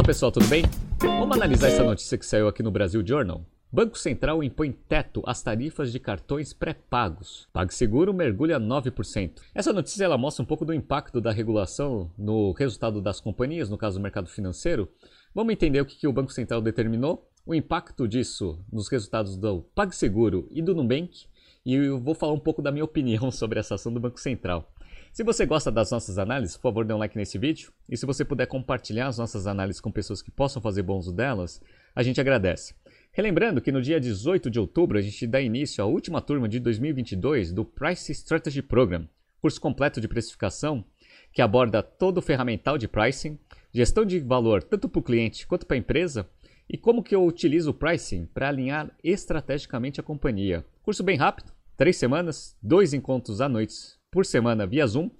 Fala pessoal, tudo bem? Vamos analisar essa notícia que saiu aqui no Brasil Journal? Banco Central impõe teto às tarifas de cartões pré-pagos. PagSeguro mergulha 9%. Essa notícia ela mostra um pouco do impacto da regulação no resultado das companhias, no caso do mercado financeiro. Vamos entender o que, que o Banco Central determinou, o impacto disso nos resultados do PagSeguro e do Nubank, e eu vou falar um pouco da minha opinião sobre essa ação do Banco Central. Se você gosta das nossas análises, por favor, dê um like nesse vídeo. E se você puder compartilhar as nossas análises com pessoas que possam fazer bom uso delas, a gente agradece. Relembrando que no dia 18 de outubro a gente dá início à última turma de 2022 do Price Strategy Program, curso completo de precificação que aborda todo o ferramental de pricing, gestão de valor tanto para o cliente quanto para a empresa e como que eu utilizo o pricing para alinhar estrategicamente a companhia. Curso bem rápido, três semanas, dois encontros à noite por semana via Zoom,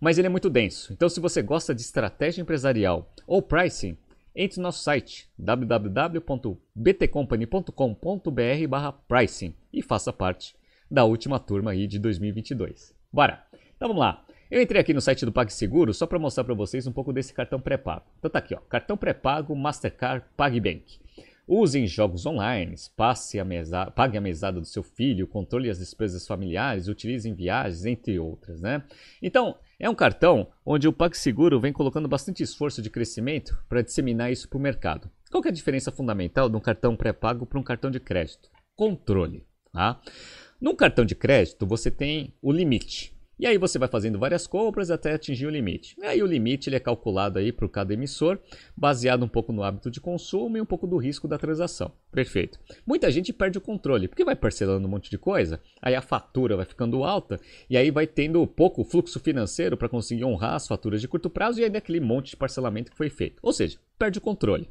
mas ele é muito denso. Então, se você gosta de estratégia empresarial ou pricing, entre no nosso site www.btcompany.com.br/pricing e faça parte da última turma aí de 2022. Bora. Então vamos lá. Eu entrei aqui no site do PagSeguro só para mostrar para vocês um pouco desse cartão pré-pago. Então tá aqui, ó, cartão pré-pago Mastercard PagBank. Use em jogos online, passe a pague a mesada do seu filho, controle as despesas familiares, utilize em viagens, entre outras, né? Então, é um cartão onde o PagSeguro vem colocando bastante esforço de crescimento para disseminar isso para o mercado. Qual é a diferença fundamental de um cartão pré-pago para um cartão de crédito? Controle. Tá? Num cartão de crédito, você tem o limite. E aí você vai fazendo várias compras até atingir o limite. E aí o limite ele é calculado aí para cada emissor, baseado um pouco no hábito de consumo e um pouco do risco da transação. Perfeito. Muita gente perde o controle, porque vai parcelando um monte de coisa, aí a fatura vai ficando alta e aí vai tendo pouco fluxo financeiro para conseguir honrar as faturas de curto prazo e ainda aquele monte de parcelamento que foi feito. Ou seja, perde o controle.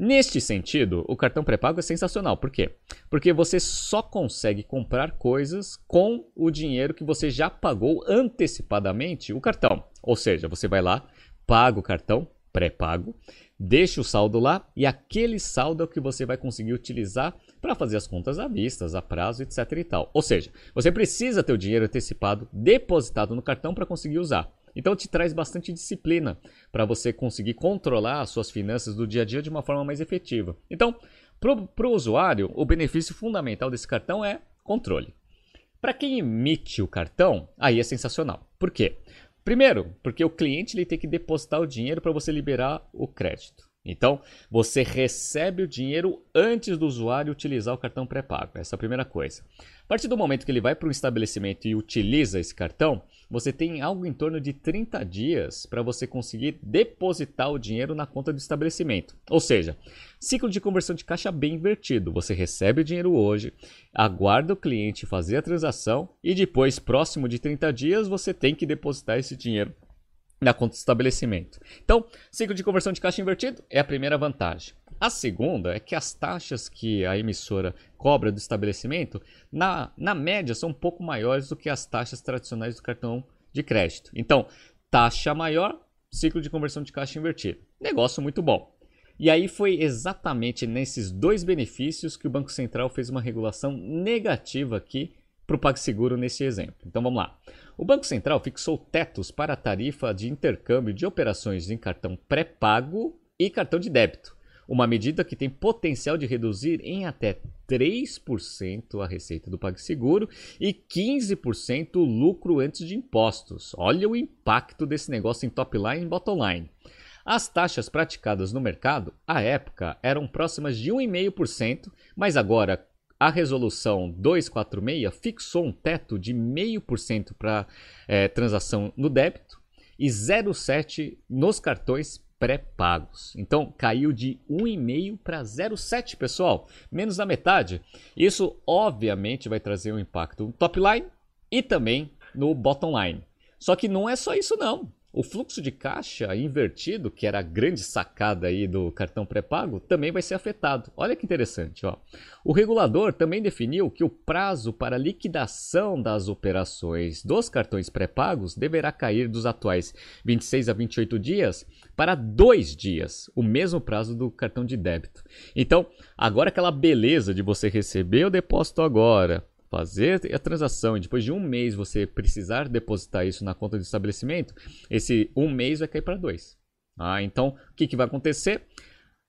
Neste sentido, o cartão pré-pago é sensacional. Por quê? Porque você só consegue comprar coisas com o dinheiro que você já pagou antecipadamente o cartão. Ou seja, você vai lá, paga o cartão pré-pago, deixa o saldo lá e aquele saldo é o que você vai conseguir utilizar para fazer as contas à vista, a prazo, etc e tal. Ou seja, você precisa ter o dinheiro antecipado depositado no cartão para conseguir usar. Então te traz bastante disciplina para você conseguir controlar as suas finanças do dia a dia de uma forma mais efetiva. Então, para o usuário, o benefício fundamental desse cartão é controle. Para quem emite o cartão, aí é sensacional. Por quê? Primeiro, porque o cliente ele tem que depositar o dinheiro para você liberar o crédito. Então, você recebe o dinheiro antes do usuário utilizar o cartão pré-pago. Essa é a primeira coisa. A partir do momento que ele vai para um estabelecimento e utiliza esse cartão, você tem algo em torno de 30 dias para você conseguir depositar o dinheiro na conta do estabelecimento. Ou seja, ciclo de conversão de caixa bem invertido. Você recebe o dinheiro hoje, aguarda o cliente fazer a transação e depois, próximo de 30 dias, você tem que depositar esse dinheiro na conta do estabelecimento. Então, ciclo de conversão de caixa invertido é a primeira vantagem. A segunda é que as taxas que a emissora cobra do estabelecimento, na, na média, são um pouco maiores do que as taxas tradicionais do cartão de crédito. Então, taxa maior, ciclo de conversão de caixa invertido. Negócio muito bom. E aí foi exatamente nesses dois benefícios que o Banco Central fez uma regulação negativa aqui para o PagSeguro nesse exemplo. Então vamos lá. O Banco Central fixou tetos para a tarifa de intercâmbio de operações em cartão pré-pago e cartão de débito. Uma medida que tem potencial de reduzir em até 3% a receita do PagSeguro e 15% o lucro antes de impostos. Olha o impacto desse negócio em top line e bottom line. As taxas praticadas no mercado, à época, eram próximas de 1,5%, mas agora a resolução 246 fixou um teto de 0,5% para é, transação no débito e 0,7% nos cartões pré-pagos. Então caiu de 1,5 para 0,7, pessoal, menos da metade. Isso obviamente vai trazer um impacto no top line e também no bottom line. Só que não é só isso não. O fluxo de caixa invertido, que era a grande sacada aí do cartão pré-pago, também vai ser afetado. Olha que interessante, ó. O regulador também definiu que o prazo para liquidação das operações dos cartões pré-pagos deverá cair dos atuais 26 a 28 dias para dois dias, o mesmo prazo do cartão de débito. Então, agora aquela beleza de você receber o depósito agora, fazer a transação e depois de um mês você precisar depositar isso na conta do estabelecimento, esse um mês vai cair para dois. Ah, então, o que, que vai acontecer?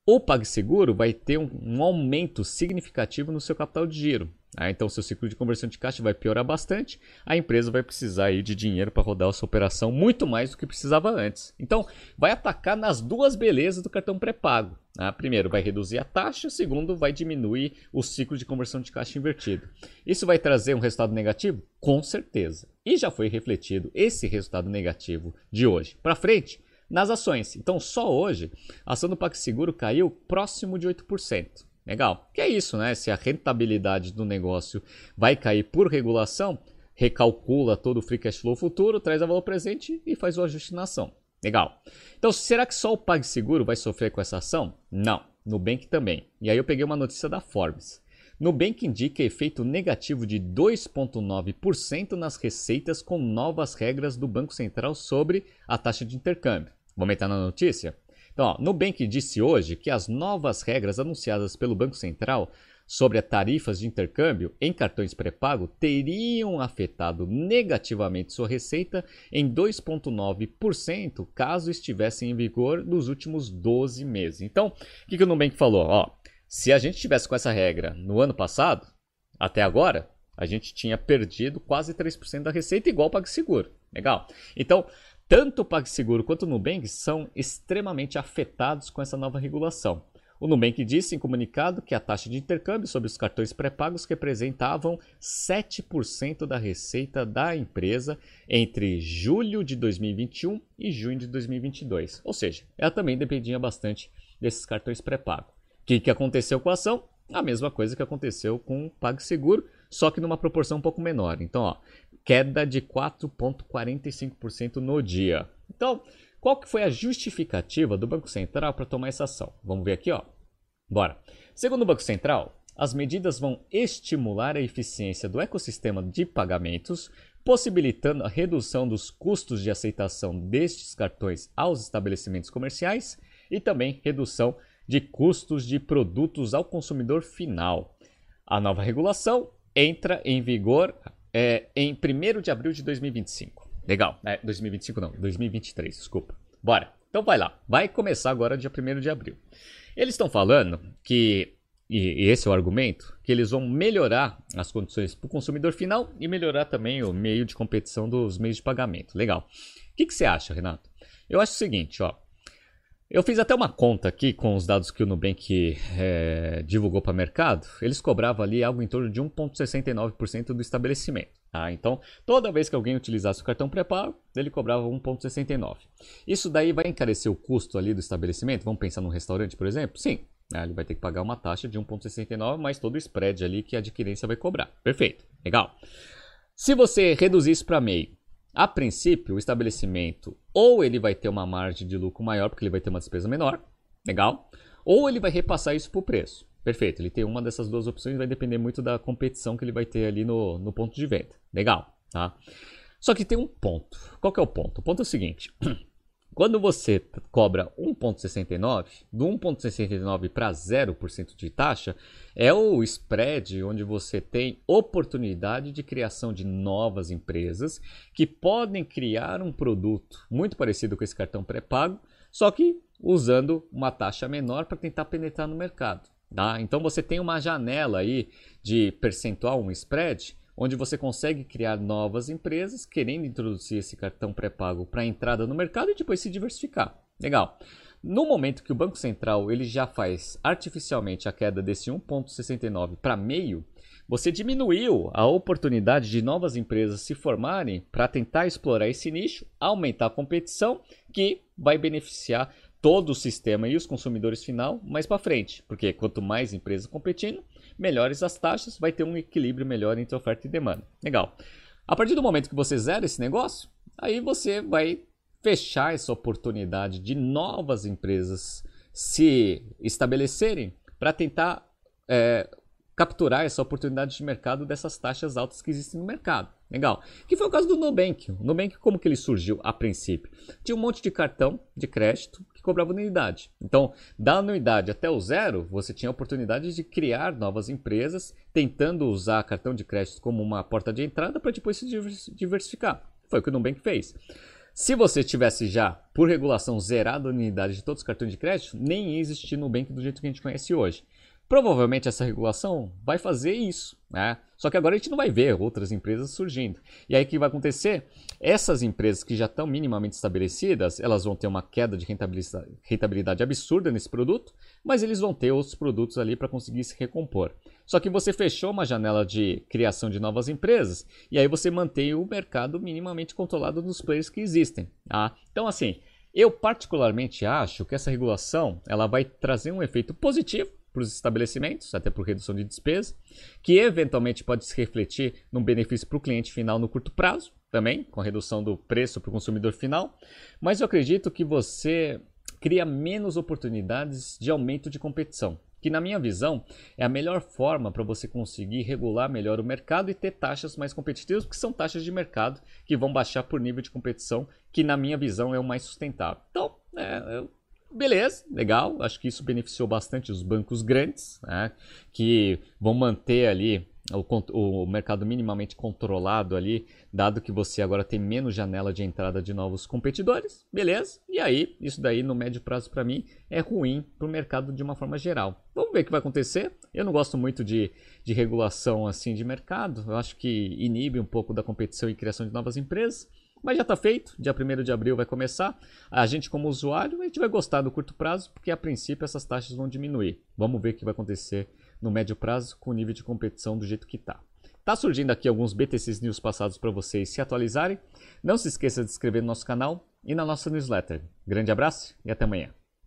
O PagSeguro vai ter um, um aumento significativo no seu capital de giro. Ah, então, seu ciclo de conversão de caixa vai piorar bastante. A empresa vai precisar aí de dinheiro para rodar a sua operação muito mais do que precisava antes. Então, vai atacar nas duas belezas do cartão pré-pago. Ah, primeiro, vai reduzir a taxa. Segundo, vai diminuir o ciclo de conversão de caixa invertido. Isso vai trazer um resultado negativo? Com certeza. E já foi refletido esse resultado negativo de hoje para frente nas ações. Então, só hoje, a ação do PagSeguro caiu próximo de 8%. Legal. Que é isso, né? Se a rentabilidade do negócio vai cair por regulação, recalcula todo o free cash flow futuro, traz a valor presente e faz o ajuste na ação. Legal. Então, será que só o PagSeguro vai sofrer com essa ação? Não. Nubank também. E aí eu peguei uma notícia da Forbes. Nubank indica efeito negativo de 2,9% nas receitas com novas regras do Banco Central sobre a taxa de intercâmbio. Vamos entrar na notícia? Então, ó, Nubank disse hoje que as novas regras anunciadas pelo Banco Central sobre as tarifas de intercâmbio em cartões pré-pago teriam afetado negativamente sua receita em 2,9% caso estivessem em vigor nos últimos 12 meses. Então, o que, que o Nubank falou? Ó, se a gente tivesse com essa regra no ano passado, até agora, a gente tinha perdido quase 3% da receita, igual o PagSeguro. Legal? Então, tanto o PagSeguro quanto o Nubank são extremamente afetados com essa nova regulação. O Nubank disse em comunicado que a taxa de intercâmbio sobre os cartões pré-pagos representavam 7% da receita da empresa entre julho de 2021 e junho de 2022. Ou seja, ela também dependia bastante desses cartões pré-pagos. O que, que aconteceu com a ação? A mesma coisa que aconteceu com o PagSeguro, só que numa proporção um pouco menor. Então, ó, queda de 4,45% no dia. Então, qual que foi a justificativa do Banco Central para tomar essa ação? Vamos ver aqui, ó. Bora. Segundo o Banco Central, as medidas vão estimular a eficiência do ecossistema de pagamentos, possibilitando a redução dos custos de aceitação destes cartões aos estabelecimentos comerciais e também redução de custos de produtos ao consumidor final. A nova regulação entra em vigor é, em 1 de abril de 2025. Legal. É, 2025 não, 2023, desculpa. Bora. Então vai lá. Vai começar agora dia 1 de abril. Eles estão falando que, e, esse é o argumento, que eles vão melhorar as condições para o consumidor final e melhorar também o meio de competição dos meios de pagamento. Legal. O que, que você acha, Renato? Eu acho o seguinte, ó. Eu fiz até uma conta aqui com os dados que o Nubank é, divulgou para o mercado. Eles cobravam ali algo em torno de 1,69% do estabelecimento. Tá? Então, toda vez que alguém utilizasse o cartão pré-pago, ele cobrava 1,69%. Isso daí vai encarecer o custo ali do estabelecimento? Vamos pensar num restaurante, por exemplo? Sim. Né? Ele vai ter que pagar uma taxa de 1,69, mais todo o spread ali que a adquirência vai cobrar. Perfeito. Legal. Se você reduzir isso para meio, a princípio, o estabelecimento ou ele vai ter uma margem de lucro maior, porque ele vai ter uma despesa menor, legal, ou ele vai repassar isso para o preço. Perfeito, ele tem uma dessas duas opções, vai depender muito da competição que ele vai ter ali no, no ponto de venda. Legal, tá? Só que tem um ponto. Qual que é o ponto? O ponto é o seguinte: Quando você cobra 1,69, do 1,69 para 0% de taxa, é o spread onde você tem oportunidade de criação de novas empresas que podem criar um produto muito parecido com esse cartão pré-pago, só que usando uma taxa menor para tentar penetrar no mercado. Tá? Então você tem uma janela aí de percentual, um spread, onde você consegue criar novas empresas querendo introduzir esse cartão pré-pago para entrada no mercado e depois se diversificar. Legal. No momento que o Banco Central ele já faz artificialmente a queda desse 1,69 para meio, você diminuiu a oportunidade de novas empresas se formarem para tentar explorar esse nicho, aumentar a competição, que vai beneficiar todo o sistema e os consumidores final mais para frente, porque quanto mais empresas competindo, melhores as taxas, vai ter um equilíbrio melhor entre oferta e demanda. Legal. A partir do momento que você zera esse negócio, aí você vai fechar essa oportunidade de novas empresas se estabelecerem para tentar é, capturar essa oportunidade de mercado dessas taxas altas que existem no mercado. Legal. Que foi o caso do Nubank. O Nubank, como que ele surgiu a princípio? Tinha um monte de cartão de crédito que cobrava anuidade. Então, da anuidade até o zero, você tinha a oportunidade de criar novas empresas, tentando usar cartão de crédito como uma porta de entrada para depois se diversificar. Foi o que o Nubank fez. Se você tivesse já, por regulação, zerado a unidade de todos os cartões de crédito, nem ia existir Nubank do jeito que a gente conhece hoje. Provavelmente essa regulação vai fazer isso, né? Só que agora a gente não vai ver outras empresas surgindo. E aí o que vai acontecer? Essas empresas que já estão minimamente estabelecidas, elas vão ter uma queda de rentabilidade, absurda nesse produto, mas eles vão ter outros produtos ali para conseguir se recompor. Só que você fechou uma janela de criação de novas empresas e aí você mantém o mercado minimamente controlado dos players que existem. Tá? Então assim, eu particularmente acho que essa regulação ela vai trazer um efeito positivo para os estabelecimentos, até por redução de despesa, que eventualmente pode se refletir num benefício para o cliente final no curto prazo, também, com redução do preço para o consumidor final. Mas eu acredito que você cria menos oportunidades de aumento de competição, que na minha visão é a melhor forma para você conseguir regular melhor o mercado e ter taxas mais competitivas, porque são taxas de mercado que vão baixar por nível de competição, que na minha visão é o mais sustentável. Então, é, eu Beleza, legal. Acho que isso beneficiou bastante os bancos grandes, né, que vão manter ali o, o, mercado minimamente controlado ali, dado que você agora tem menos janela de entrada de novos competidores, beleza? E aí, isso daí no médio prazo para mim é ruim para o mercado de uma forma geral. Vamos ver o que vai acontecer. Eu não gosto muito de, de regulação assim de mercado, eu acho que inibe um pouco da competição e criação de novas empresas. Mas já está feito, dia 1 de abril vai começar. A gente, como usuário, a gente vai gostar do curto prazo, porque a princípio essas taxas vão diminuir. Vamos ver o que vai acontecer no médio prazo com o nível de competição do jeito que está. Tá surgindo aqui alguns BTCs News passados para vocês se atualizarem. Não se esqueça de se inscrever no nosso canal e na nossa newsletter. Grande abraço e até amanhã.